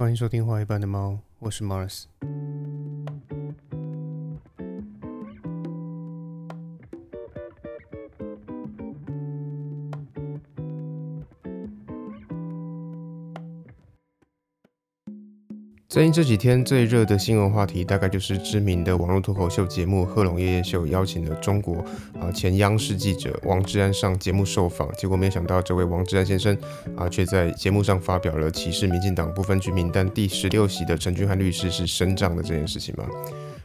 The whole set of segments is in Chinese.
欢迎收听《画一般的猫》，我是 Mars。最近这几天最热的新闻话题，大概就是知名的网络脱口秀节目《贺龙夜夜秀》邀请了中国啊前央视记者王志安上节目受访，结果没想到这位王志安先生啊，却在节目上发表了歧视民进党不分区名单第十六席的陈俊翰律师是省长的这件事情吗？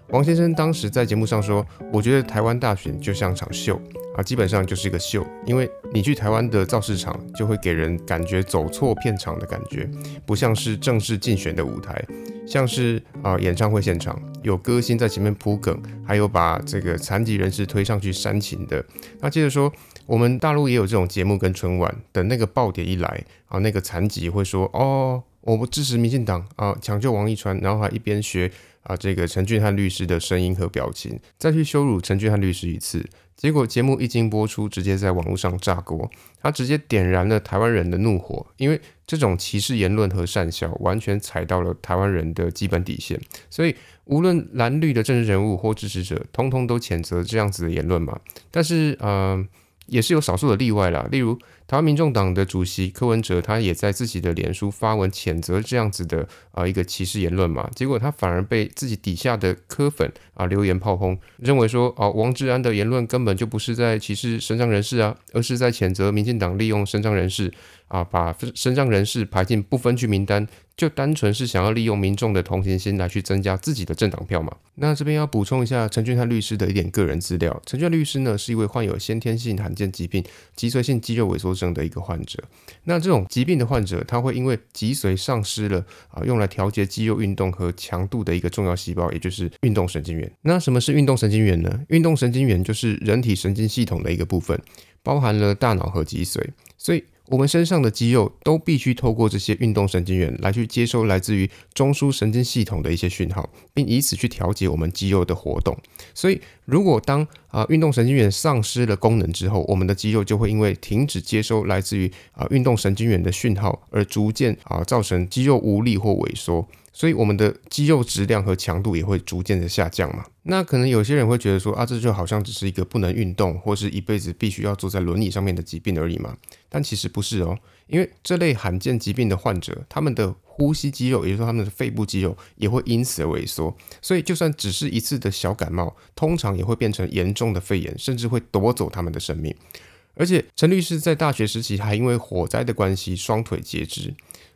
王先生当时在节目上说：“我觉得台湾大选就像场秀。”啊，基本上就是一个秀，因为你去台湾的造势场，就会给人感觉走错片场的感觉，不像是正式竞选的舞台，像是啊演唱会现场，有歌星在前面铺梗，还有把这个残疾人士推上去煽情的。那接着说，我们大陆也有这种节目跟春晚，等那个爆点一来啊，那个残疾会说哦，我不支持民进党啊，抢救王一川，然后还一边学啊这个陈俊翰律师的声音和表情，再去羞辱陈俊翰律师一次。结果节目一经播出，直接在网络上炸锅，他直接点燃了台湾人的怒火，因为这种歧视言论和善笑，完全踩到了台湾人的基本底线。所以无论蓝绿的政治人物或支持者，通通都谴责这样子的言论嘛。但是，呃。也是有少数的例外啦，例如台湾民众党的主席柯文哲，他也在自己的脸书发文谴责这样子的啊一个歧视言论嘛，结果他反而被自己底下的柯粉啊留言炮轰，认为说哦王志安的言论根本就不是在歧视身障人士啊，而是在谴责民进党利用身障人士。啊，把身障人士排进不分区名单，就单纯是想要利用民众的同情心来去增加自己的政党票嘛？那这边要补充一下陈俊翰律师的一点个人资料。陈俊律师呢，是一位患有先天性罕见疾病脊髓性肌肉萎缩症的一个患者。那这种疾病的患者，他会因为脊髓丧失了啊，用来调节肌肉运动和强度的一个重要细胞，也就是运动神经元。那什么是运动神经元呢？运动神经元就是人体神经系统的一个部分，包含了大脑和脊髓，所以。我们身上的肌肉都必须透过这些运动神经元来去接收来自于中枢神经系统的一些讯号，并以此去调节我们肌肉的活动。所以，如果当啊运动神经元丧失了功能之后，我们的肌肉就会因为停止接收来自于啊运动神经元的讯号，而逐渐啊造成肌肉无力或萎缩。所以我们的肌肉质量和强度也会逐渐的下降嘛。那可能有些人会觉得说啊，这就好像只是一个不能运动或是一辈子必须要坐在轮椅上面的疾病而已嘛。但其实不是哦，因为这类罕见疾病的患者，他们的呼吸肌肉，也就是他们的肺部肌肉，也会因此而萎缩。所以就算只是一次的小感冒，通常也会变成严重的肺炎，甚至会夺走他们的生命。而且陈律师在大学时期还因为火灾的关系双腿截肢。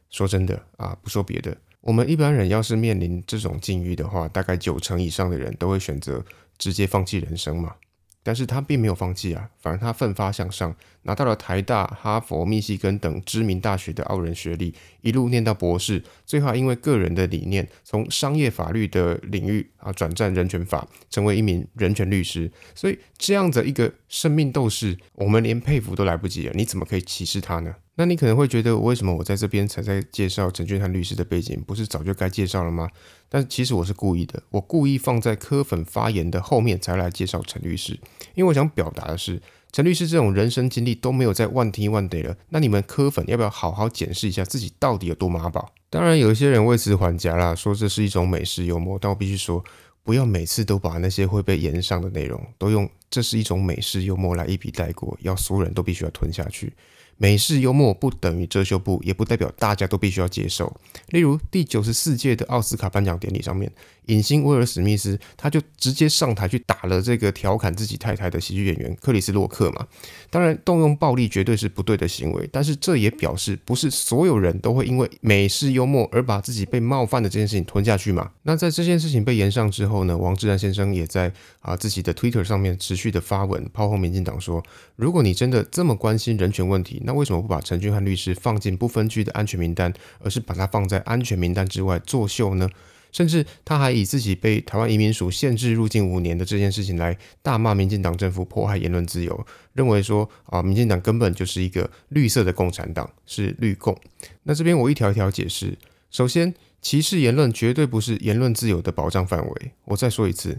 说真的啊，不说别的。我们一般人要是面临这种境遇的话，大概九成以上的人都会选择直接放弃人生嘛。但是他并没有放弃啊，反而他奋发向上，拿到了台大、哈佛、密西根等知名大学的傲人学历，一路念到博士，最后因为个人的理念，从商业法律的领域啊转战人权法，成为一名人权律师。所以这样的一个生命斗士，我们连佩服都来不及了，你怎么可以歧视他呢？那你可能会觉得，为什么我在这边才在介绍陈俊翰律师的背景，不是早就该介绍了吗？但其实我是故意的，我故意放在科粉发言的后面才来介绍陈律师，因为我想表达的是，陈律师这种人生经历都没有在万听万得了，那你们科粉要不要好好检视一下自己到底有多妈宝？当然，有一些人为此还价啦，说这是一种美式幽默，但我必须说，不要每次都把那些会被延上的内容都用这是一种美式幽默来一笔带过，要所有人都必须要吞下去。美式幽默不等于遮羞布，也不代表大家都必须要接受。例如第九十四届的奥斯卡颁奖典礼上面，影星威尔史密斯他就直接上台去打了这个调侃自己太太的喜剧演员克里斯洛克嘛。当然，动用暴力绝对是不对的行为，但是这也表示不是所有人都会因为美式幽默而把自己被冒犯的这件事情吞下去嘛。那在这件事情被延上之后呢，王志安先生也在啊自己的 Twitter 上面持续的发文炮轰民进党说，如果你真的这么关心人权问题，那为什么不把陈俊翰律师放进不分区的安全名单，而是把他放在安全名单之外作秀呢？甚至他还以自己被台湾移民署限制入境五年的这件事情来大骂民进党政府迫害言论自由，认为说啊，民进党根本就是一个绿色的共产党，是绿共。那这边我一条一条解释。首先，歧视言论绝对不是言论自由的保障范围。我再说一次，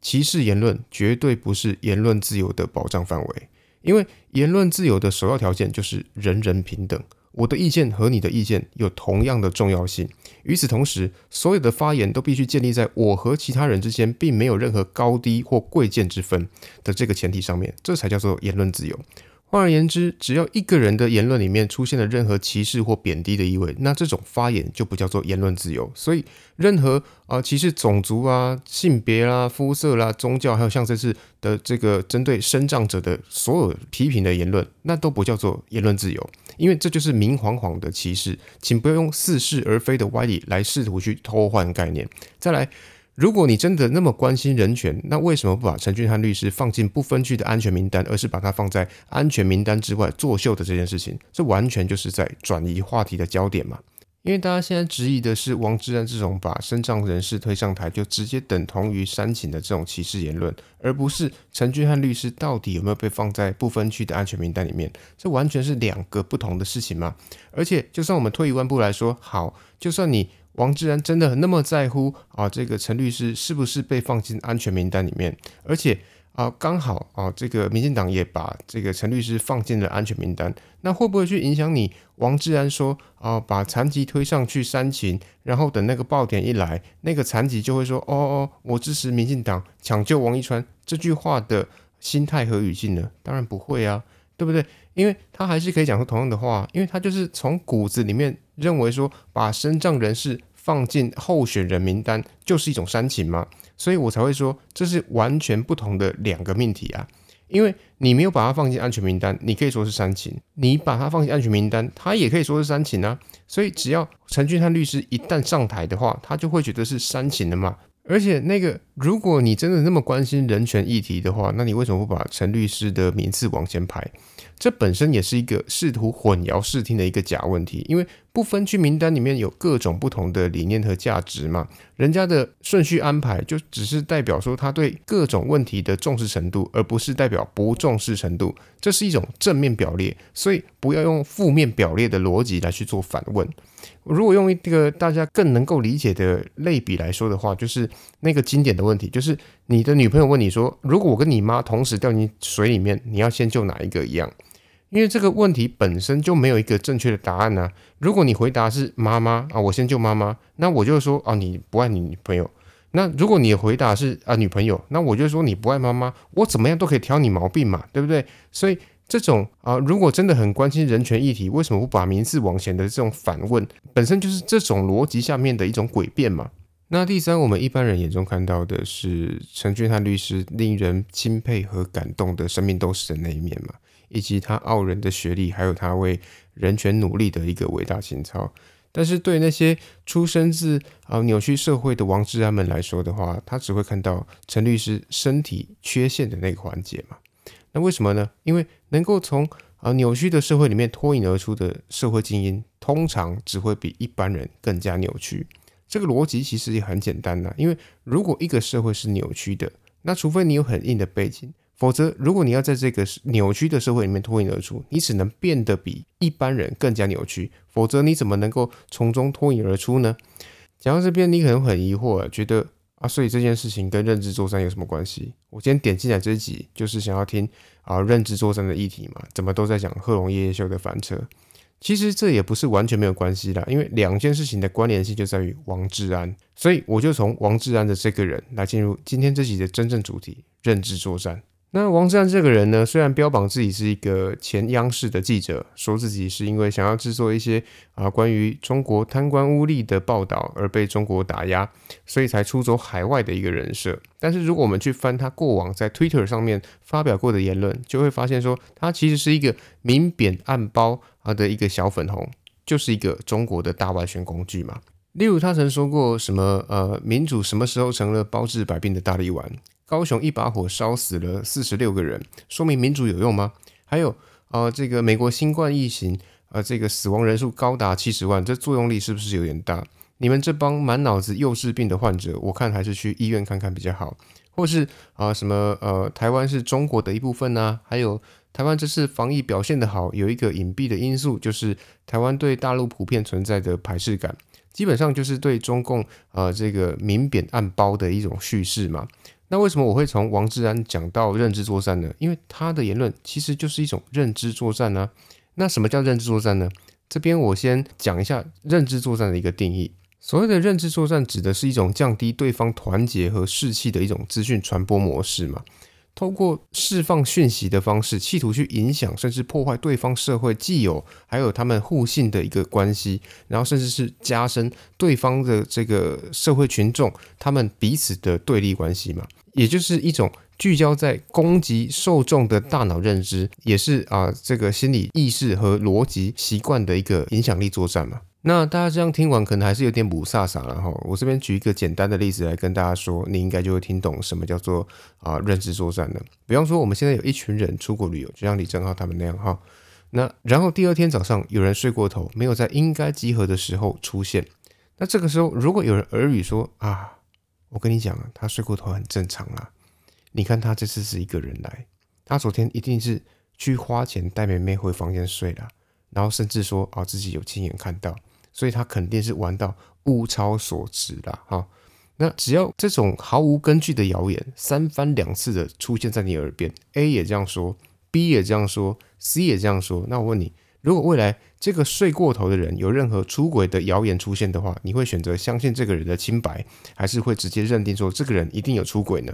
歧视言论绝对不是言论自由的保障范围。因为言论自由的首要条件就是人人平等，我的意见和你的意见有同样的重要性。与此同时，所有的发言都必须建立在我和其他人之间并没有任何高低或贵贱之分的这个前提上面，这才叫做言论自由。换而言之，只要一个人的言论里面出现了任何歧视或贬低的意味，那这种发言就不叫做言论自由。所以，任何啊歧视种族啊、性别啦、肤色啦、宗教，还有像这次的这个针对生长者的所有批评的言论，那都不叫做言论自由，因为这就是明晃晃的歧视。请不要用似是而非的歪理来试图去偷换概念。再来。如果你真的那么关心人权，那为什么不把陈俊翰律师放进不分区的安全名单，而是把他放在安全名单之外作秀的这件事情？这完全就是在转移话题的焦点嘛？因为大家现在质疑的是王志安这种把身障人士推上台就直接等同于煽情的这种歧视言论，而不是陈俊翰律师到底有没有被放在不分区的安全名单里面？这完全是两个不同的事情嘛？而且，就算我们退一万步来说，好，就算你。王志安真的那么在乎啊？这个陈律师是不是被放进安全名单里面？而且啊，刚好啊，这个民进党也把这个陈律师放进了安全名单，那会不会去影响你？王志安说啊，把残疾推上去煽情，然后等那个爆点一来，那个残疾就会说哦哦，我支持民进党抢救王一川这句话的心态和语境呢？当然不会啊，对不对？因为他还是可以讲出同样的话，因为他就是从骨子里面认为说，把身障人士。放进候选人名单就是一种煽情吗？所以我才会说这是完全不同的两个命题啊！因为你没有把它放进安全名单，你可以说是煽情；你把它放进安全名单，它也可以说是煽情啊。所以只要陈俊翰律师一旦上台的话，他就会觉得是煽情的嘛。而且那个，如果你真的那么关心人权议题的话，那你为什么不把陈律师的名字往前排？这本身也是一个试图混淆视听的一个假问题，因为不分区名单里面有各种不同的理念和价值嘛，人家的顺序安排就只是代表说他对各种问题的重视程度，而不是代表不重视程度，这是一种正面表列，所以不要用负面表列的逻辑来去做反问。如果用一个大家更能够理解的类比来说的话，就是那个经典的问题，就是你的女朋友问你说，如果我跟你妈同时掉进水里面，你要先救哪一个一样？因为这个问题本身就没有一个正确的答案呢。如果你回答是妈妈啊，我先救妈妈，那我就说啊，你不爱你女朋友。那如果你回答是啊女朋友，那我就说你不爱妈妈，我怎么样都可以挑你毛病嘛，对不对？所以这种啊，如果真的很关心人权议题，为什么不把名字往前的这种反问，本身就是这种逻辑下面的一种诡辩嘛？那第三，我们一般人眼中看到的是陈俊翰律师令人钦佩和感动的生命斗士的那一面嘛？以及他傲人的学历，还有他为人权努力的一个伟大情操。但是对那些出生自啊扭曲社会的王志安们来说的话，他只会看到陈律师身体缺陷的那个环节嘛？那为什么呢？因为能够从啊扭曲的社会里面脱颖而出的社会精英，通常只会比一般人更加扭曲。这个逻辑其实也很简单呐，因为如果一个社会是扭曲的，那除非你有很硬的背景。否则，如果你要在这个扭曲的社会里面脱颖而出，你只能变得比一般人更加扭曲。否则，你怎么能够从中脱颖而出呢？讲到这边，你可能很疑惑，觉得啊，所以这件事情跟认知作战有什么关系？我今天点进来这一集，就是想要听啊认知作战的议题嘛？怎么都在讲贺龙夜夜秀的翻车？其实这也不是完全没有关系的，因为两件事情的关联性就在于王志安，所以我就从王志安的这个人来进入今天这集的真正主题——认知作战。那王志安这个人呢，虽然标榜自己是一个前央视的记者，说自己是因为想要制作一些啊关于中国贪官污吏的报道而被中国打压，所以才出走海外的一个人设。但是如果我们去翻他过往在 Twitter 上面发表过的言论，就会发现说他其实是一个明贬暗褒啊的一个小粉红，就是一个中国的大外宣工具嘛。例如他曾说过什么呃民主什么时候成了包治百病的大力丸？高雄一把火烧死了四十六个人，说明民主有用吗？还有啊，这个美国新冠疫情啊，这个死亡人数高达七十万，这作用力是不是有点大？你们这帮满脑子幼稚病的患者，我看还是去医院看看比较好。或是啊，什么呃，台湾是中国的一部分呢？还有台湾这次防疫表现的好，有一个隐蔽的因素，就是台湾对大陆普遍存在的排斥感，基本上就是对中共啊这个明贬暗褒的一种叙事嘛。那为什么我会从王志安讲到认知作战呢？因为他的言论其实就是一种认知作战呢。那什么叫认知作战呢？这边我先讲一下认知作战的一个定义。所谓的认知作战，指的是一种降低对方团结和士气的一种资讯传播模式嘛。透过释放讯息的方式，企图去影响甚至破坏对方社会既有还有他们互信的一个关系，然后甚至是加深对方的这个社会群众他们彼此的对立关系嘛，也就是一种聚焦在攻击受众的大脑认知，也是啊这个心理意识和逻辑习惯的一个影响力作战嘛。那大家这样听完，可能还是有点补飒飒了哈。我这边举一个简单的例子来跟大家说，你应该就会听懂什么叫做啊认知作战了。比方说，我们现在有一群人出国旅游，就像李正浩他们那样哈。那然后第二天早上有人睡过头，没有在应该集合的时候出现。那这个时候，如果有人耳语说啊，我跟你讲啊，他睡过头很正常啦。你看他这次是一个人来，他昨天一定是去花钱带妹妹回房间睡了，然后甚至说啊自己有亲眼看到。所以他肯定是玩到物超所值了哈。那只要这种毫无根据的谣言三番两次的出现在你耳边，A 也这样说，B 也这样说，C 也这样说，那我问你，如果未来这个睡过头的人有任何出轨的谣言出现的话，你会选择相信这个人的清白，还是会直接认定说这个人一定有出轨呢？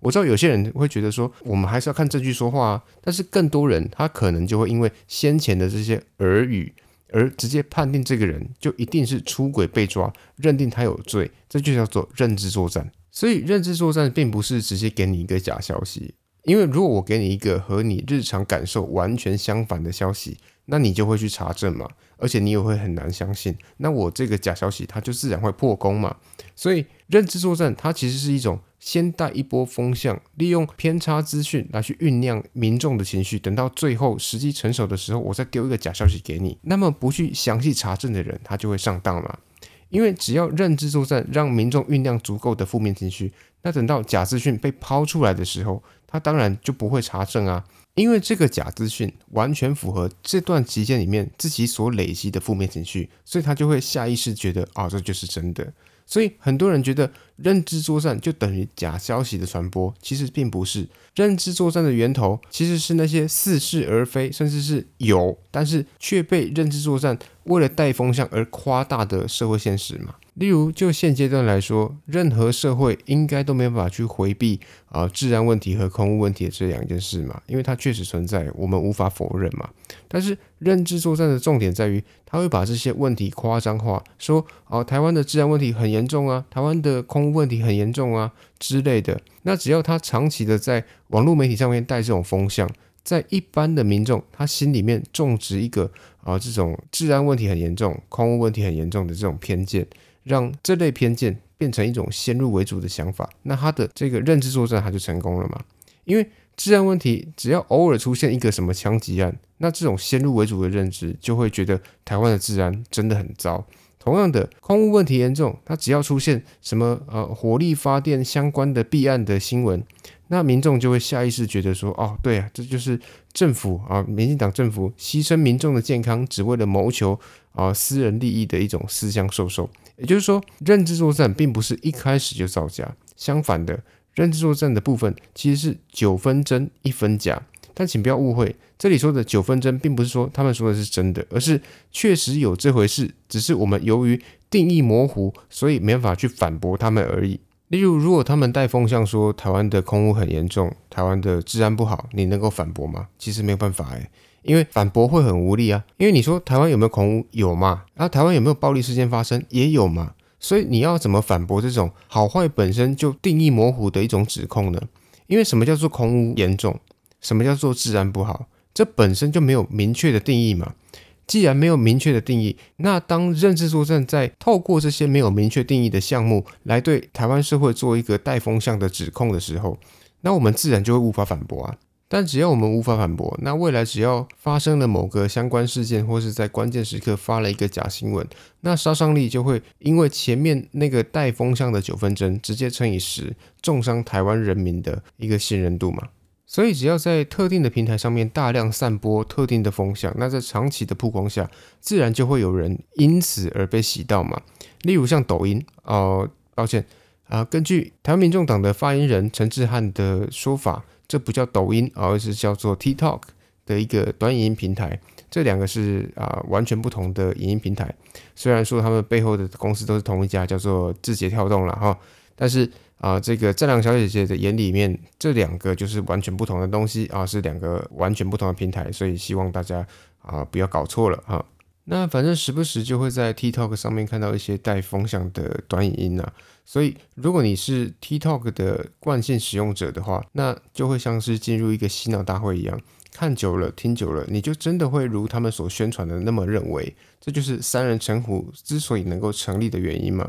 我知道有些人会觉得说，我们还是要看证据说话啊，但是更多人他可能就会因为先前的这些耳语。而直接判定这个人就一定是出轨被抓，认定他有罪，这就叫做认知作战。所以认知作战并不是直接给你一个假消息，因为如果我给你一个和你日常感受完全相反的消息，那你就会去查证嘛，而且你也会很难相信。那我这个假消息，它就自然会破功嘛。所以认知作战它其实是一种。先带一波风向，利用偏差资讯来去酝酿民众的情绪，等到最后时机成熟的时候，我再丢一个假消息给你。那么不去详细查证的人，他就会上当嘛。因为只要认知作战，让民众酝酿足够的负面情绪，那等到假资讯被抛出来的时候，他当然就不会查证啊。因为这个假资讯完全符合这段期间里面自己所累积的负面情绪，所以他就会下意识觉得啊，这就是真的。所以很多人觉得认知作战就等于假消息的传播，其实并不是。认知作战的源头其实是那些似是而非，甚至是有，但是却被认知作战为了带风向而夸大的社会现实嘛。例如，就现阶段来说，任何社会应该都没办法去回避啊治安问题和空污问题的这两件事嘛，因为它确实存在，我们无法否认嘛。但是认知作战的重点在于，他会把这些问题夸张化，说哦台湾的治安问题很严重啊，台湾的空污问题很严重啊之类的。那只要他长期的在网络媒体上面带这种风向，在一般的民众他心里面种植一个啊这种治安问题很严重、空污问题很严重的这种偏见。让这类偏见变成一种先入为主的想法，那他的这个认知作战他就成功了嘛？因为治安问题只要偶尔出现一个什么枪击案，那这种先入为主的认知就会觉得台湾的治安真的很糟。同样的，空污问题严重，它只要出现什么呃火力发电相关的弊案的新闻，那民众就会下意识觉得说，哦，对啊，这就是政府啊，民进党政府牺牲民众的健康，只为了谋求啊私人利益的一种私相授受。也就是说，认知作战并不是一开始就造假，相反的，认知作战的部分其实是九分真一分假。但请不要误会，这里说的九分真，并不是说他们说的是真的，而是确实有这回事，只是我们由于定义模糊，所以没办法去反驳他们而已。例如，如果他们带风向说台湾的空污很严重，台湾的治安不好，你能够反驳吗？其实没有办法诶。因为反驳会很无力啊，因为你说台湾有没有空污？有嘛？啊，台湾有没有暴力事件发生？也有嘛？所以你要怎么反驳这种好坏本身就定义模糊的一种指控呢？因为什么叫做空污严重？什么叫做治安不好？这本身就没有明确的定义嘛。既然没有明确的定义，那当认知作战在透过这些没有明确定义的项目来对台湾社会做一个带风向的指控的时候，那我们自然就会无法反驳啊。但只要我们无法反驳，那未来只要发生了某个相关事件，或是在关键时刻发了一个假新闻，那杀伤力就会因为前面那个带风向的九分针直接乘以十，重伤台湾人民的一个信任度嘛。所以只要在特定的平台上面大量散播特定的风向，那在长期的曝光下，自然就会有人因此而被洗到嘛。例如像抖音，哦，抱歉啊，根据台湾民众党的发言人陈志汉的说法。这不叫抖音，而是叫做 TikTok 的一个短影音平台。这两个是啊完全不同的影音平台。虽然说他们背后的公司都是同一家，叫做字节跳动了哈，但是啊，这个战良小姐姐的眼里面，这两个就是完全不同的东西啊，是两个完全不同的平台，所以希望大家啊不要搞错了哈。那反正时不时就会在 TikTok 上面看到一些带风向的短影音呐，所以如果你是 TikTok 的惯性使用者的话，那就会像是进入一个洗脑大会一样，看久了听久了，你就真的会如他们所宣传的那么认为，这就是三人成虎之所以能够成立的原因嘛。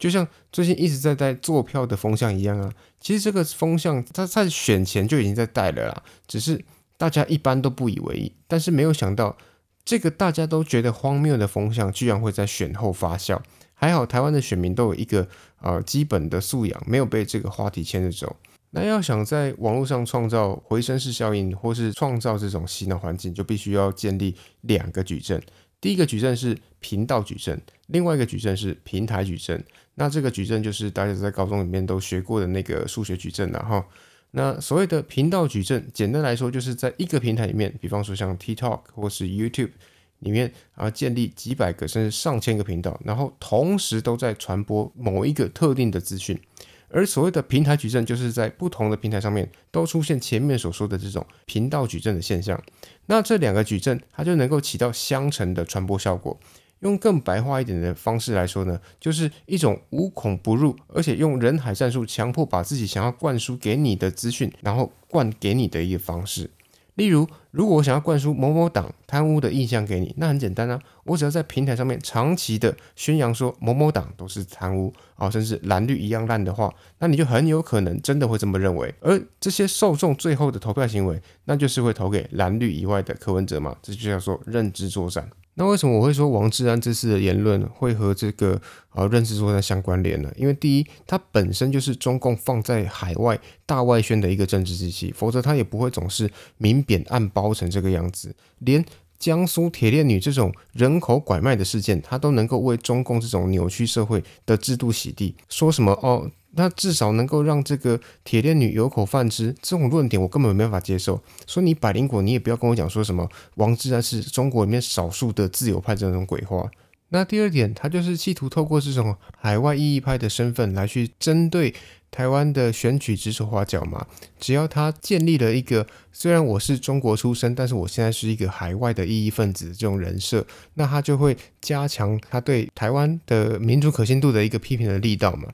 就像最近一直在带坐票的风向一样啊，其实这个风向它在选前就已经在带了啦，只是大家一般都不以为意，但是没有想到。这个大家都觉得荒谬的风向，居然会在选后发酵。还好台湾的选民都有一个呃基本的素养，没有被这个话题牵着走。那要想在网络上创造回声式效应，或是创造这种洗脑环境，就必须要建立两个矩阵。第一个矩阵是频道矩阵，另外一个矩阵是平台矩阵。那这个矩阵就是大家在高中里面都学过的那个数学矩阵了哈。那所谓的频道矩阵，简单来说就是在一个平台里面，比方说像 TikTok 或是 YouTube 里面啊，建立几百个甚至上千个频道，然后同时都在传播某一个特定的资讯。而所谓的平台矩阵，就是在不同的平台上面都出现前面所说的这种频道矩阵的现象。那这两个矩阵，它就能够起到相乘的传播效果。用更白话一点的方式来说呢，就是一种无孔不入，而且用人海战术强迫把自己想要灌输给你的资讯，然后灌给你的一个方式。例如，如果我想要灌输某某党贪污的印象给你，那很简单啊，我只要在平台上面长期的宣扬说某某党都是贪污啊，甚至蓝绿一样烂的话，那你就很有可能真的会这么认为。而这些受众最后的投票行为，那就是会投给蓝绿以外的柯文哲嘛，这就叫做认知作战。那为什么我会说王志安这次的言论会和这个呃认知作战相关联呢？因为第一，它本身就是中共放在海外大外宣的一个政治机器，否则他也不会总是明贬暗褒成这个样子。连江苏铁链女这种人口拐卖的事件，他都能够为中共这种扭曲社会的制度洗地，说什么哦？那至少能够让这个铁链女有口饭吃，这种论点我根本没办法接受。说你百灵果，你也不要跟我讲说什么王志安是中国里面少数的自由派这种鬼话。那第二点，他就是企图透过这种海外异议派的身份来去针对台湾的选举指手画脚嘛。只要他建立了一个虽然我是中国出生，但是我现在是一个海外的异议分子这种人设，那他就会加强他对台湾的民主可信度的一个批评的力道嘛。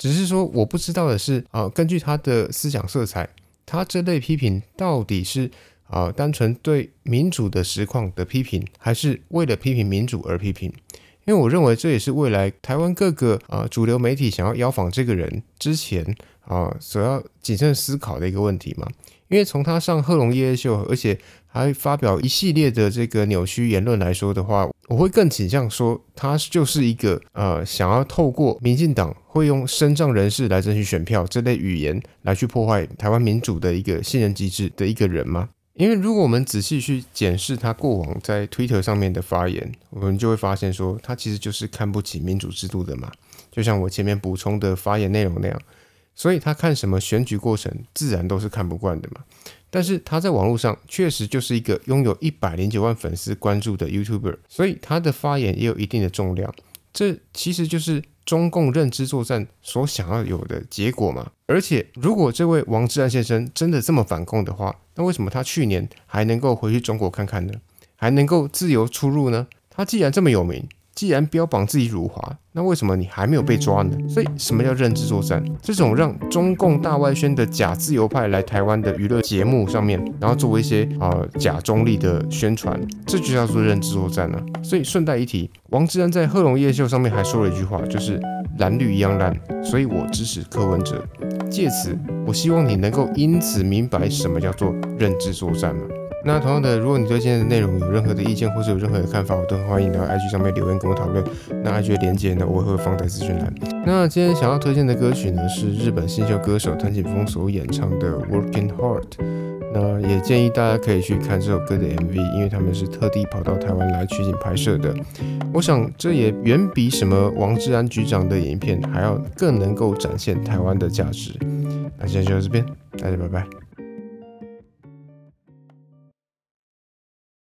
只是说，我不知道的是，啊，根据他的思想色彩，他这类批评到底是啊单纯对民主的实况的批评，还是为了批评民主而批评？因为我认为这也是未来台湾各个啊主流媒体想要邀访这个人之前啊所要谨慎思考的一个问题嘛。因为从他上贺龙夜夜秀，而且还发表一系列的这个扭曲言论来说的话，我会更倾向说他就是一个呃想要透过民进党会用身障人士来争取选票这类语言来去破坏台湾民主的一个信任机制的一个人吗？因为如果我们仔细去检视他过往在 Twitter 上面的发言，我们就会发现说他其实就是看不起民主制度的嘛，就像我前面补充的发言内容那样。所以他看什么选举过程，自然都是看不惯的嘛。但是他在网络上确实就是一个拥有一百零九万粉丝关注的 YouTuber，所以他的发言也有一定的重量。这其实就是中共认知作战所想要有的结果嘛。而且，如果这位王志安先生真的这么反共的话，那为什么他去年还能够回去中国看看呢？还能够自由出入呢？他既然这么有名。既然标榜自己辱华，那为什么你还没有被抓呢？所以什么叫认知作战？这种让中共大外宣的假自由派来台湾的娱乐节目上面，然后作为一些啊假中立的宣传，这就叫做认知作战了。所以顺带一提，王志安在贺龙夜秀上面还说了一句话，就是蓝绿一样烂，所以我支持柯文哲。借此，我希望你能够因此明白什么叫做认知作战嘛。那同样的，如果你对今天的内容有任何的意见，或者有任何的看法，我都很欢迎到 IG 上面留言跟我讨论。那 IG 的连接呢，我会放在资讯栏。那今天想要推荐的歌曲呢，是日本新秀歌手藤井风所演唱的《Working Hard》。那也建议大家可以去看这首歌的 MV，因为他们是特地跑到台湾来取景拍摄的。我想这也远比什么王志安局长的影片还要更能够展现台湾的价值。那今天就到这边，大家拜拜。